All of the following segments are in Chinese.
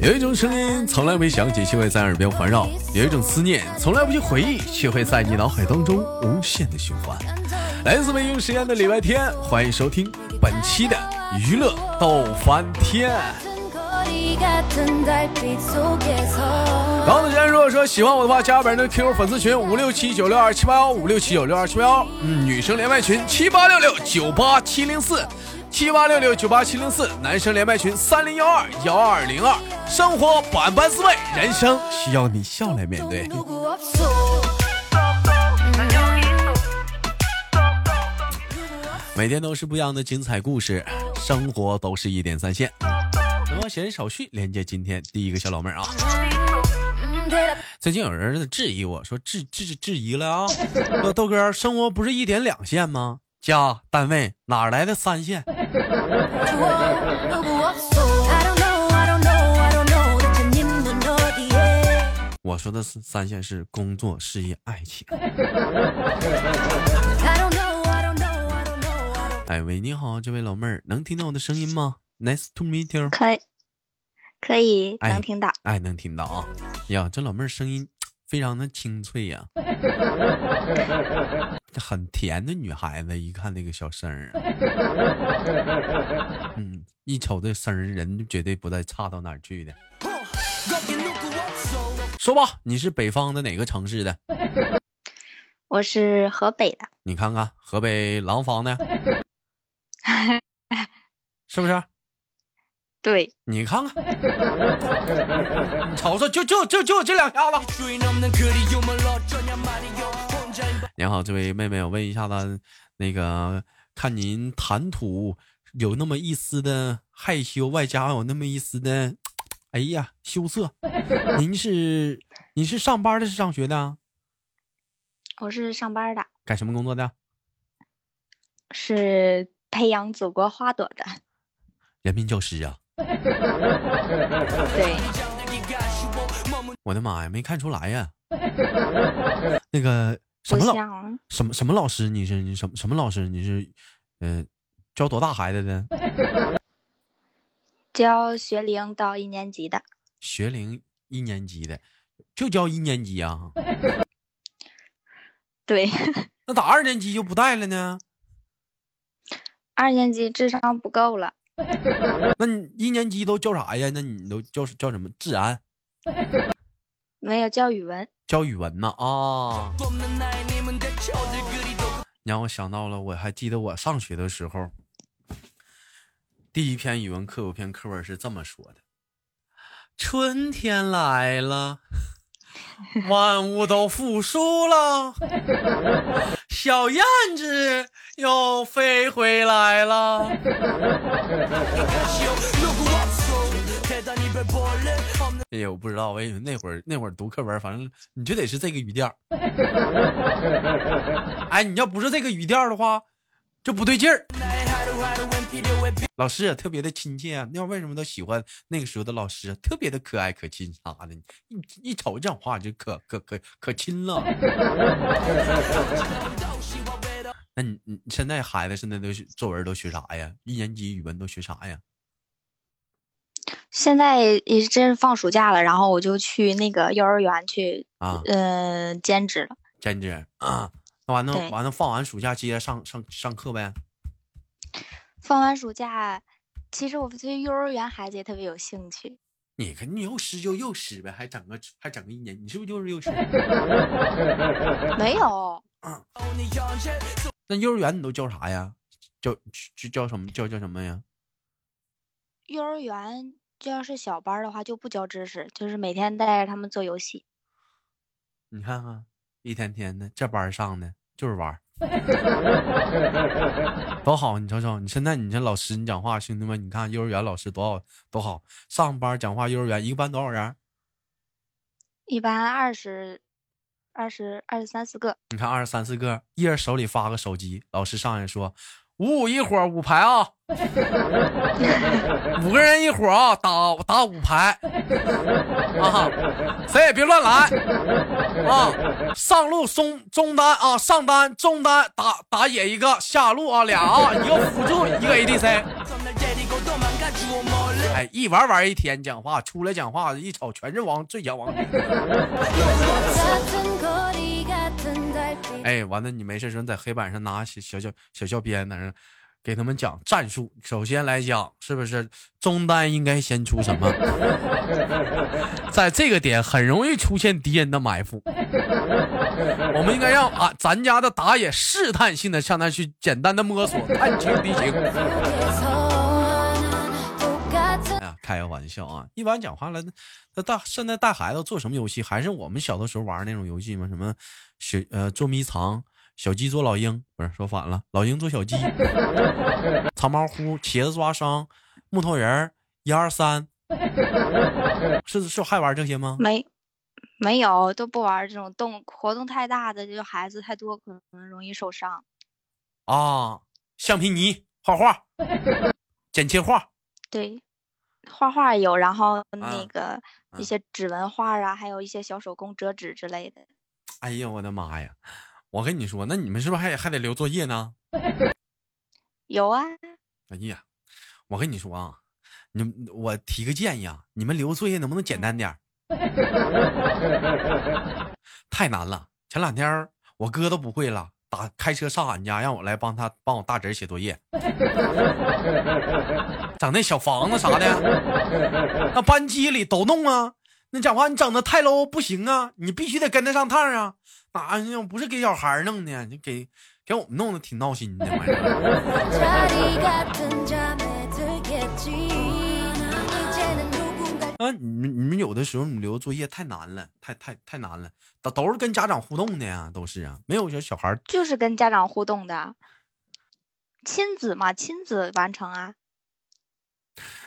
有一种声音从来没响起，却会在耳边环绕；有一种思念从来不去回忆，却会在你脑海当中无限的循环。来自北京时间的礼拜天，欢迎收听本期的娱乐逗翻天。刚子先如果说喜欢我的话，加本人的 QQ 粉丝群五六七九六二七八幺五六七九六二七八幺，嗯，女生连麦群七八六六九八七零四。七八六六九八七零四，男生连麦群三零幺二幺二零二。生活百般滋味，人生需要你笑来面对。每天都是不一样的精彩故事，生活都是一点三线。那么闲言少叙，连接今天第一个小老妹儿啊。最近有人质疑我说质质质疑了啊，说豆哥，生活不是一点两线吗？家单位哪来的三线？我说的是三线是工作、事业、爱情。哎喂，你好，这位老妹儿，能听到我的声音吗？Nice to meet you。可以，可以，能听到。哎，能听到啊！呀，这老妹儿声音。非常的清脆呀，很甜的女孩子，一看那个小声儿，嗯，一瞅这声儿，人绝对不带差到哪儿去的。说吧，你是北方的哪个城市的？我是河北的。你看看河北廊坊的，是不是？对你看看，你瞅瞅，就就就就这两下子。你好，这位妹妹，我问一下子，那个看您谈吐有那么一丝的害羞，外加有那么一丝的，哎呀羞涩。您是您是上班的，是上学的？我是上班的。干什么工作的？是培养祖国花朵的。人民教师啊。对，我的妈呀，没看出来呀。那个什么老什么什么老师？你是你什么什么老师？你是嗯，教多大孩子的？教学龄到一年级的。学龄一年级的，就教一年级啊？对。那咋二年级就不带了呢？二年级智商不够了。那你一年级都教啥呀？那你都教教什么？治安？没有教语文。教语文呢？啊！你让我想到了，我还记得我上学的时候，第一篇语文课有篇课文是这么说的：春天来了。万物都复苏了，小燕子又飞回来了。哎呀，我不知道，我以为那会儿那会儿读课文，反正你就得是这个语调。哎，你要不是这个语调的话，就不对劲儿。老师也特别的亲切啊，那为什么都喜欢那个时候的老师？特别的可爱可亲啥的，一一瞅这话就可可可可亲了。那你你现在孩子现在都作文都学啥呀？一年级语文都学啥呀？现在也真是放暑假了，然后我就去那个幼儿园去啊，嗯，兼职了。兼职啊，那完了完了，放完暑假接着上上上课呗。放完暑假，其实我对幼儿园孩子也特别有兴趣。你看，你幼师就幼师呗，还整个还整个一年，你是不是就是幼师？没有。那幼儿园你都教啥呀？教教教什么？教教什么呀？幼儿园就要是小班的话，就不教知识，就是每天带着他们做游戏。你看看，一天天的这班上的就是玩。多好，你瞅瞅，你现在你这老师，你讲话，兄弟们，你看幼儿园老师多好，多好，上班讲话，幼儿园一个班多少人？一班二十，二十二十三四个。你看二十三四个，一人手里发个手机，老师上来说。五五一伙五排啊，五个人一伙啊，打打五排啊，谁也别乱来啊！上路中中单啊，上单中单打打野一个，下路啊俩啊，一个辅助一个 ADC。哎，一玩玩一天，讲话出来讲话，一瞅全是王最强王者。哎，完了，你没事时候在黑板上拿小小小小小鞭在那给他们讲战术。首先来讲，是不是中单应该先出什么？在这个点很容易出现敌人的埋伏，我们应该让啊咱家的打野试探性的向他去简单的摸索，探清敌情。开个玩笑啊！一般讲话了，那大现在带孩子做什么游戏？还是我们小的时候玩那种游戏吗？什么小呃捉迷藏，小鸡捉老鹰，不是说反了，老鹰捉小鸡，藏猫乎，茄子抓伤，木头人一二三，是是还玩这些吗？没，没有，都不玩这种动活动太大的，就孩子太多，可能容易受伤。啊，橡皮泥画画，剪切画，对，画画有，然后啊那个一些指纹画啊，还有一些小手工折纸之类的。哎呀，我的妈呀！我跟你说，那你们是不是还还得留作业呢？有啊，哎呀，我跟你说啊，你们我提个建议啊，你们留作业能不能简单点儿？太难了。前两天我哥都不会了，打开车上俺家，让我来帮他帮我大侄儿写作业，整那小房子啥的，那班级里都弄啊。那讲话你整的太 low 不行啊，你必须得跟得上趟啊。哪呀，不是给小孩弄的，你给给我们弄的挺闹心的 啊，你们你们有的时候你留作业太难了，太太太难了，都都是跟家长互动的呀，都是啊，没有说小孩儿就是跟家长互动的，亲子嘛，亲子完成啊。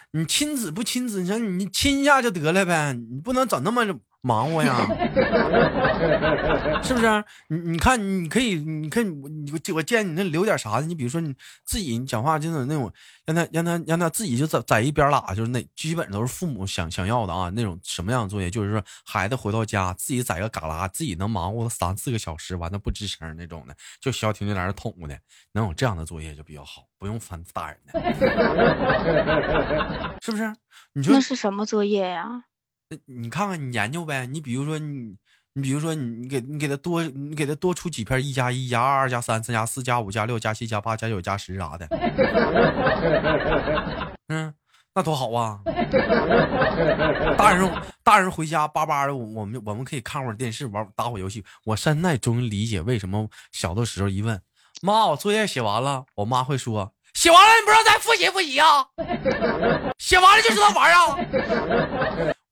你亲子不亲子，你说你亲一下就得了呗，你不能整那么忙活呀，是不是？你你看，你可以，你看我你我建议你那留点啥的，你比如说你自己你讲话就是那种，让他让他让他自己就在在一边拉，就是那基本都是父母想想要的啊，那种什么样的作业，就是说孩子回到家自己在个旮旯，自己能忙活三四个小时，完了不吱声那种的，就消停在那儿捅的，能有这样的作业就比较好，不用烦大人的，是不是？你说那是什么作业呀？那你看看，你研究呗。你比如说你，你比如说你，你给你给他多，你给他多出几片一加一加二二加三三加四加五加六加七加八加九加十啥的。嗯，那多好啊！大人大人回家叭叭的，我们我们可以看会儿电视，玩打会儿游戏。我现在终于理解为什么小的时候一问妈，我作业写完了，我妈会说写完了，你不知道再复习复习啊？写完了就知道玩啊？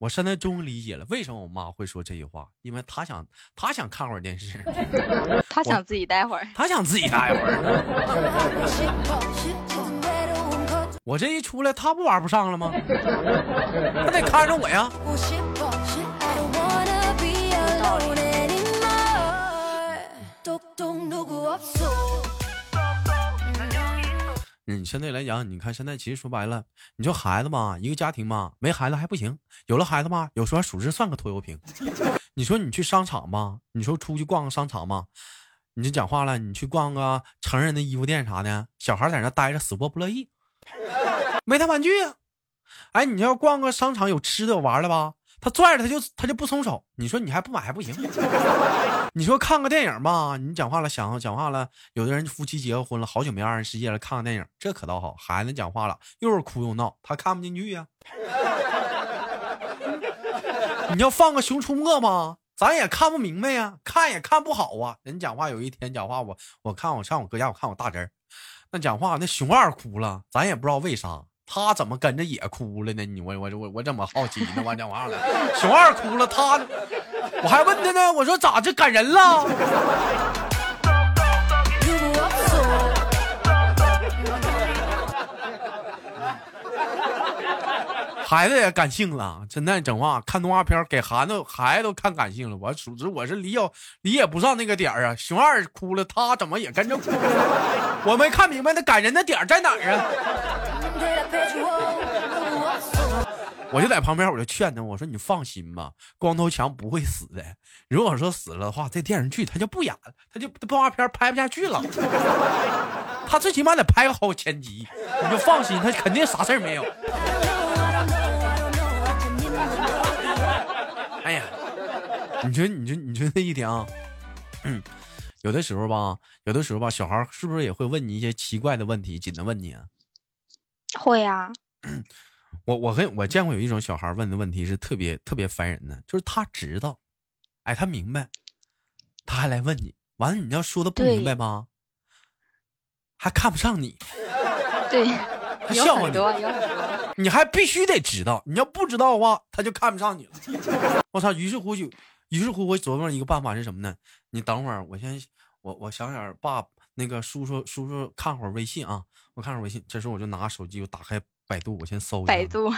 我现在终于理解了为什么我妈会说这句话，因为她想她想看会儿电视，她想自己待会儿。她想自己待会儿。我这一出来，她不玩不上了吗？她得看着我呀。嗯，相对来讲，你看现在其实说白了，你说孩子嘛，一个家庭嘛，没孩子还不行，有了孩子嘛，有时候属实算个拖油瓶。你说你去商场吧，你说出去逛个商场吧，你就讲话了，你去逛个成人的衣服店啥的，小孩在那待着死活不乐意，没他玩具呀、哎，你要逛个商场有吃的有玩的吧，他拽着他就他就不松手，你说你还不买还不行。你说看个电影吧，你讲话了，想讲话了，有的人夫妻结婚了，好久没二人世界了，看个电影，这可倒好，孩子讲话了，又是哭又闹，他看不进去呀、你要放个《熊出没》吧，咱也看不明白呀，看也看不好啊。人讲话有一天讲话，我我看我上我哥家，我看我大侄儿，那讲话那熊二哭了，咱也不知道为啥。他怎么跟着也哭了呢？你我我我我怎么好奇呢？我讲完了，熊二哭了，他我还问他呢，我说咋这感人了？孩子也感性了，现在整话看动画片给孩子孩子都看感性了。我属实我是理解理解不上那个点儿啊。熊二哭了，他怎么也跟着哭了？我没看明白那感人的点在哪儿啊？我就在旁边，我就劝他，我说你放心吧，光头强不会死的。如果说死了的话，这电视剧他就不演了，他就动画片拍不下去了。他最起码得拍个好前集，你就放心，他肯定啥事儿没有。哎呀，你说，你说，你说那一点啊，嗯，有的时候吧，有的时候吧，小孩是不是也会问你一些奇怪的问题，紧的问你啊？会 呀、我我跟我见过有一种小孩问的问题是特别特别烦人的，就是他知道，哎，他明白，他还来问你，完了你要说的不明白吧，还看不上你，对，还笑话你，有很多，有很多。你还必须得知道，你要不知道的话，他就看不上你了。我操！于是乎就，于是乎我琢磨一个办法是什么呢？你等会儿，我先我我想想，爸那个叔叔叔叔看会儿微信啊，我看会儿微信。这时候我就拿手机，我打开百度，我先搜一下。百度，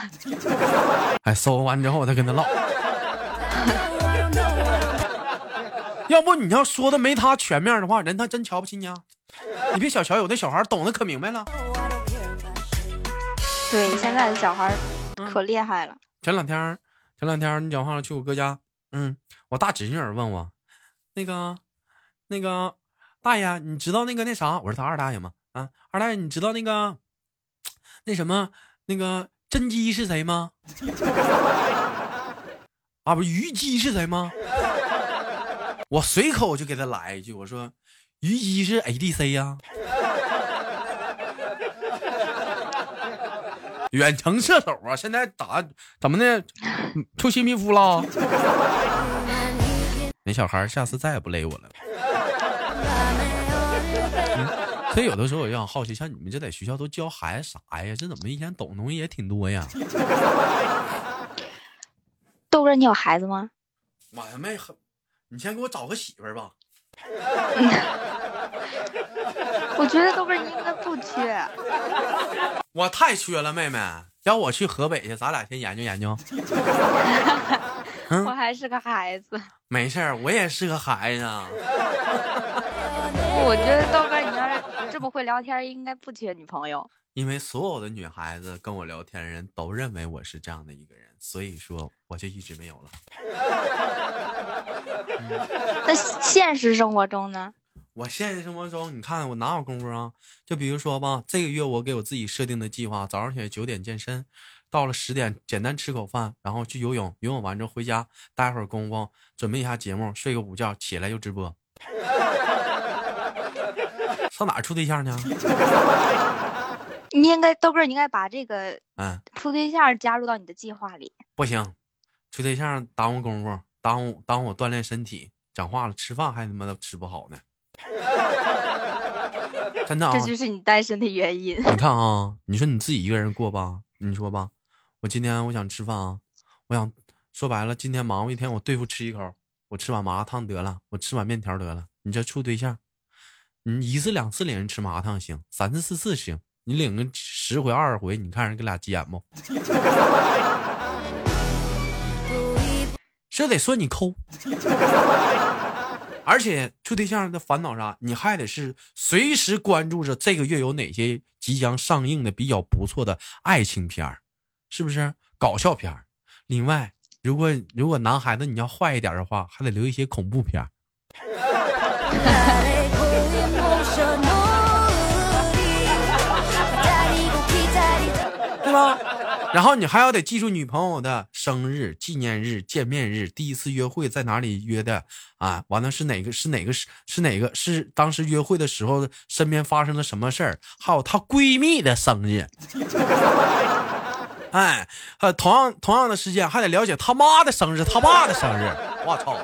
哎，搜完之后我再跟他唠。要不你要说的没他全面的话，人他真瞧不起你啊！你别小瞧有的小孩懂得可明白了。对，现在的小孩可厉害了。前两天儿，前两天儿你讲话了，去我哥家，嗯，我大侄女儿问我，那个，那个大爷，你知道那个那啥？我是他二大爷吗，啊，二大爷，你知道那个那什么那个甄姬是谁吗？啊，不是虞姬是谁吗？我随口就给他来一句，我说虞姬是 ADC 呀、远程射手啊！现在打怎么的？出新皮肤了？那小孩下次再也不勒我了。嗯所以有的时候我就想好奇，像你们这在学校都教孩子啥呀？这怎么一天懂东西也挺多呀？豆哥，你有孩子吗？我还没，你先给我找个媳妇儿吧。我觉得豆哥你应该不缺。我太缺了，妹妹。要我去河北去，咱俩先研究研究。嗯 我还是个孩子。没事儿，我也是个孩子啊。我觉得豆哥这么会聊天，应该不缺女朋友。因为所有的女孩子跟我聊天的人都认为我是这样的一个人，所以说我就一直没有了。那现实生活中呢？我现实生活中，你看我哪有功夫啊？就比如说吧，这个月我给我自己设定的计划，早上起来九点健身，到了十点简单吃口饭，然后去游泳，游泳完之后回家待会儿功夫准备一下节目，睡个午觉，起来就直播。上哪儿处对象呢？你应该豆哥，你应该把这个嗯，处对象加入到你的计划里。不行，处对象耽误功夫，耽误耽误我锻炼身体，讲话了，吃饭还他妈的吃不好呢。真的啊这，就是你单身的原因。你看啊，你说你自己一个人过吧，你说吧，我今天我想吃饭啊，我想说白了，今天忙活一天，我对付吃一口，我吃碗麻辣烫得了，我吃碗面条得了。你这处对象，你一次两次领人吃麻辣烫行，三次四次行，你领个十回二十回，你看人给俩急眼不？这得说你抠。而且处对象的烦恼啥？你还得是随时关注着这个月有哪些即将上映的比较不错的爱情片儿，是不是？搞笑片儿。另外，如果如果男孩子你要坏一点的话，还得留一些恐怖片儿。对吧？然后你还要得记住女朋友的生日、纪念日、见面日、第一次约会在哪里约的啊？完了是哪个是哪个是是哪个是当时约会的时候身边发生了什么事儿？还有她闺蜜的生日。哎，呃，同样同样的时间还得了解他妈的生日，他爸的生日。我操！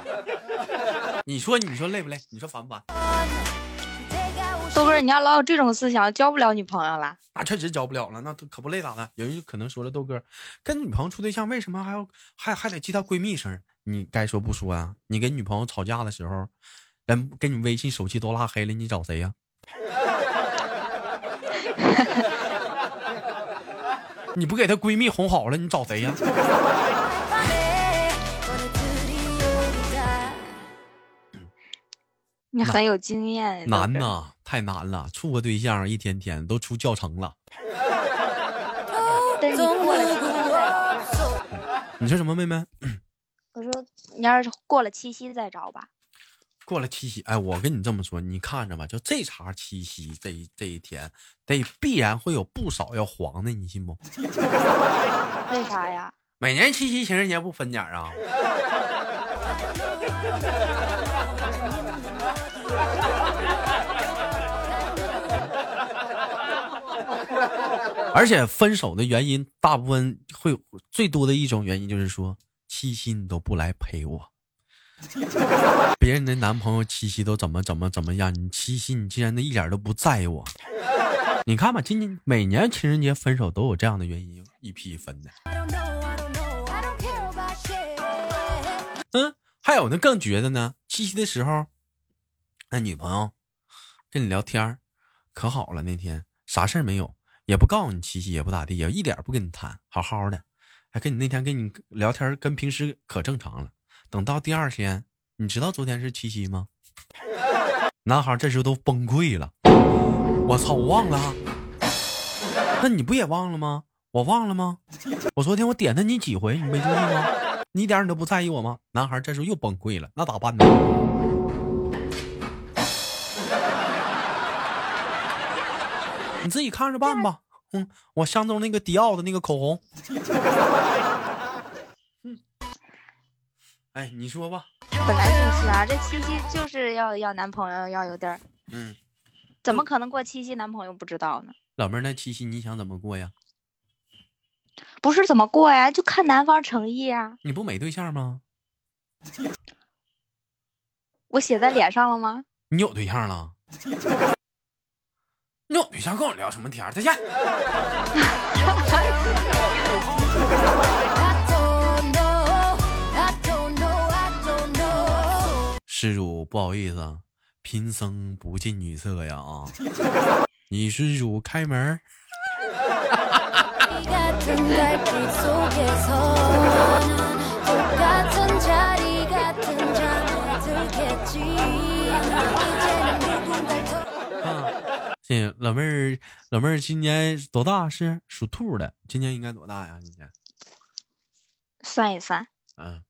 你说你说累不累？你说烦不烦？豆哥，你要老有这种思想，交不了女朋友了。那确实交不了了，那可不累咋的？有人可能说了，豆哥跟女朋友处对象，为什么还要还还得记她闺蜜生日？你该说不说啊？你跟女朋友吵架的时候，人跟你微信手机都拉黑了，你找谁呀、你不给她闺蜜哄好了，你找谁呀、你很有经验。难呐，太难了，处个对象一天天都出教程了。但你说什么，妹妹？我说你要是过了七夕再找吧。过了七夕，哎，我跟你这么说，你看着吧，就这茬七夕这一这一天，得必然会有不少要黄的，你信不？为啥呀？每年七夕情人节不分点儿啊？而且分手的原因，大部分会最多的一种原因就是说，七夕你都不来陪我，别人的男朋友七夕都怎么怎么怎么样，你七夕你竟然的一点都不在意我。你看吧，今年每年情人节分手都有这样的原因，一批分的。嗯，还有呢更绝的呢，七夕的时候，那女朋友跟你聊天儿可好了，那天啥事儿没有，也不告诉你七夕，也不咋地，也一点不跟你谈，好好的，还跟你那天跟你聊天跟平时可正常了。等到第二天，你知道昨天是七夕吗？男孩这时候都崩溃了，我操，我忘了，那你不也忘了吗？我忘了吗？我昨天我点了你几回，你没注意吗？你一点你都不在意我吗？男孩这时候又崩溃了，那咋办呢？你自己看着办吧。嗯，我相中那个迪奥的那个口红。嗯，哎，你说吧。本来就是啊，这七夕就是要要男朋友要有点儿，嗯，怎么可能过七夕男朋友不知道呢？老妹儿，那七夕你想怎么过呀？不是怎么过呀，就看男方诚意啊。你不没对象吗？我写在脸上了吗？你有对象了？你有对象跟我聊什么天儿？再见。施主，不好意思啊，贫僧不近女色呀啊！你施主开门 老妹儿，老妹儿今年多大？是属兔的，今年应该多大呀？今年，算一算，嗯，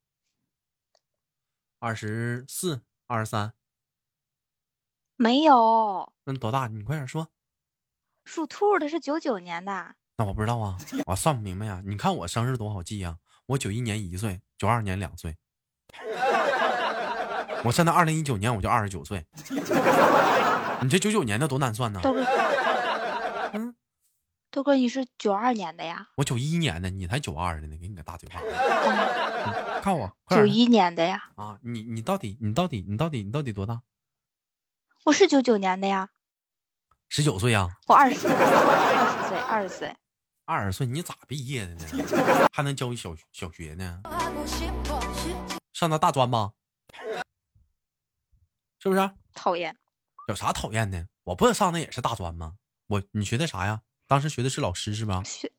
二十四、二十三，没有，那多大？你快点说。属兔的是九九年的，那我不知道啊，我算不明白呀。你看我生日多好记呀，我九一年一岁，九二年两岁，我现在二零一九年我就二十九岁。你这九九年的多难算呢？豆哥，嗯，豆哥你是九二年的呀？我九一年的，你才九二的呢，给你个大嘴巴。嗯看我，九一年的呀？啊！你你到底你到底你到底你到底多大？我是九九年的呀，十九岁呀？我二十，二十岁，二十岁，二十岁你咋毕业的呢？还能教小小学呢？上那大专吧？是不是？讨厌。有啥讨厌的？我不上那也是大专吗？我你学的啥呀？当时学的是老师是吧？学，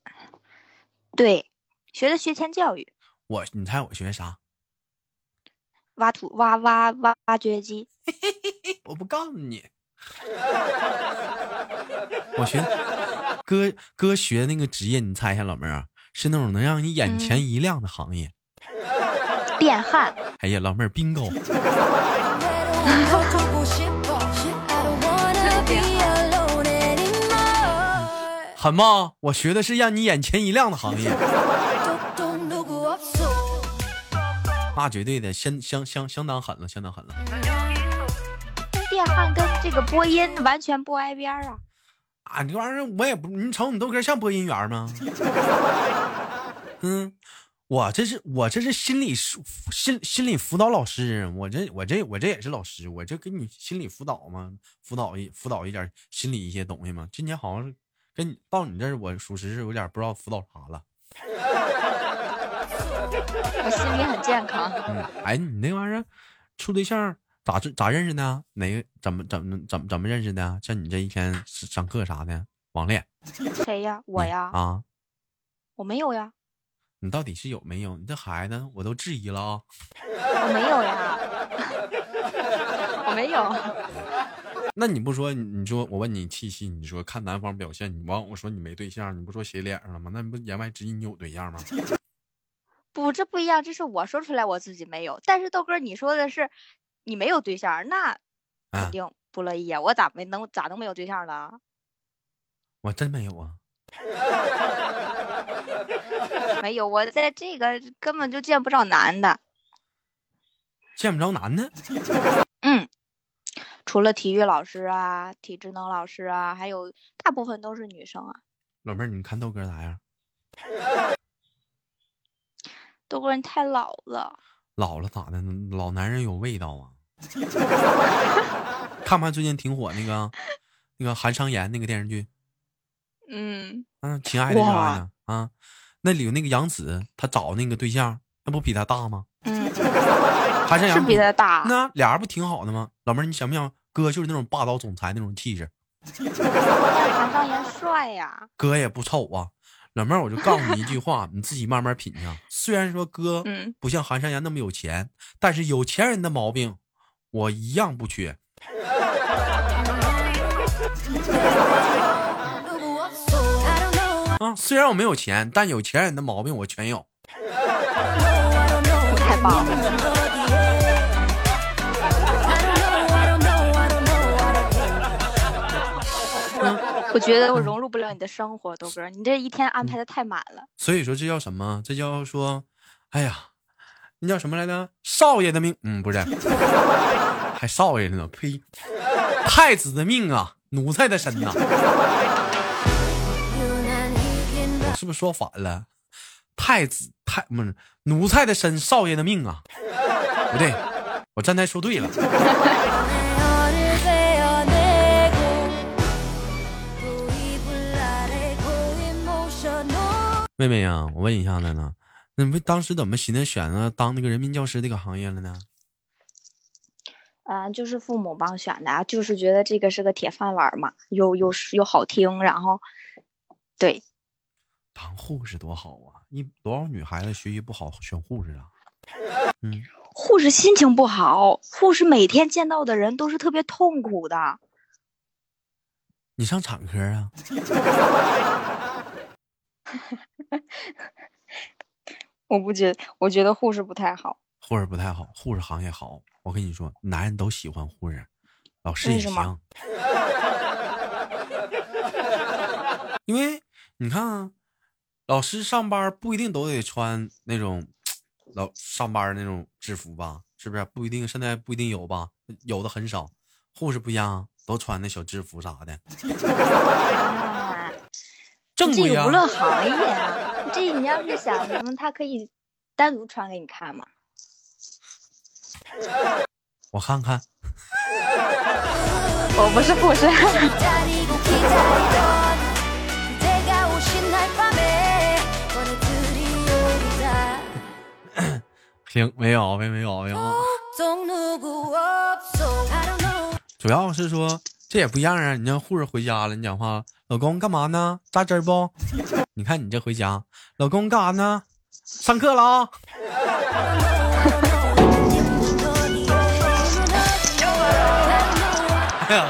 对，学的学前教育，我你猜我学啥？挖土挖挖挖挖掘机，我不告诉你。我学哥哥学那个职业，你猜一下，老妹儿啊，是那种能让你眼前一亮的行业。变汉，哎呀，老妹儿，bingo。狠吗？我学的是让你眼前一亮的行业，那绝对的，相相相相当狠了，相当狠了。电焊跟这个播音完全不挨边儿啊！啊，这玩意儿我也不，你瞅你豆哥像播音员吗？嗯，我这是我这是心理疏心心理辅导老师，我这我这我这也是老师，我这给你心理辅导嘛，辅导一辅导一点心理一些东西嘛。今年好像是跟你到你这儿，我属实是有点不知道辅导啥了。我心里很健康。嗯，哎，你那玩意儿处对象咋这咋认识的？哪个怎么怎么怎么怎么认识的？像你这一天上课啥的，网恋谁呀？我呀？啊，我没有呀，你到底是有没有？你这孩子我都质疑了啊！我没有呀，我没有。那你不说，你说我问你七夕，你说看男方表现，你完我说你没对象，你不说写脸上了吗？那不言外之意你有对象吗？不，这不一样，这是我说出来我自己没有，但是豆哥你说的是你没有对象，那啊肯定不乐意啊！我咋没能咋能没有对象呢？我真没有啊。没有，我在这个根本就见不着男的。见不着男的，嗯，除了体育老师啊、体智能老师啊，还有大部分都是女生啊。老妹儿，你看豆哥咋样？豆哥你太老了，老了咋的？老男人有味道啊！看不看最近挺火那个那个韩商言那个电视剧？嗯，嗯，亲爱的啥哇呀？啊，那里有那个杨紫，她找那个对象，那不比她大吗？嗯，韩商言是比他大。那俩人不挺好的吗？老妹儿，你想不想哥就是那种霸道总裁那种气质？但韩商言帅呀，哥也不丑啊。老妹儿，我就告诉你一句话，你自己慢慢品尝。虽然说哥嗯不像韩商言那么有钱，但是有钱人的毛病我一样不缺。啊，虽然我没有钱，但有钱人的毛病我全有。太棒了。我觉得我 融入不了你的生活，豆哥，你这一天安排的太满了。所以说这叫什么？这叫说，哎呀，那叫什么来着？少爷的命，嗯，不是，还少爷呢？呸！太子的命啊，奴才的身呐！我是不是说反了？太子太不是奴才的身，少爷的命啊！不对，我站台说对了。妹妹呀、我问一下子呢，那你们当时怎么寻思选择当那个人民教师这个行业了呢？嗯、就是父母帮选的啊，就是觉得这个是个铁饭碗嘛，又又又好听，然后，对，当护士多好啊！一多少女孩子学习不好选护士啊？嗯，护士心情不好，护士每天见到的人都是特别痛苦的。你上产科啊？我不觉我觉得护士不太好。护士不太好，护士行业好。我跟你说，男人都喜欢护士，老师也行。因为你看啊，老师上班不一定都得穿那种老上班那种制服吧？是不是？不一定，现在不一定有吧？有的很少。护士不一样啊，都穿那小制服啥的，正规啊娱。乐行业啊，这你要是想什么，他可以单独穿给你看嘛。我看看，我不是护士，行，没有，没没有，没有。主要是说这也不一样啊！你让护士回家了，你讲话，老公干嘛呢？扎针不？你看你这回家，老公干啥呢？上课了啊！哎呀，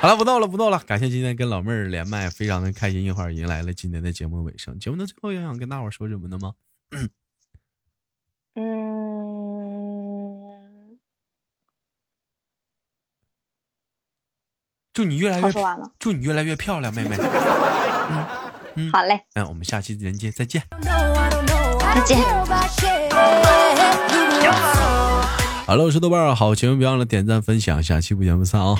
好了，不逗了，不逗了。感谢今天跟老妹儿连麦，非常的开心，一会儿迎来了今天的节目尾声。节目的最后，有想跟大伙说什么呢吗？嗯，祝你越来越好说完了，祝你越来越漂亮，妹妹。嗯嗯好嘞，那，我们下期人见，再见。再见。好了，我是豆瓣儿，好千万别忘了点赞分享，下期不见不散啊、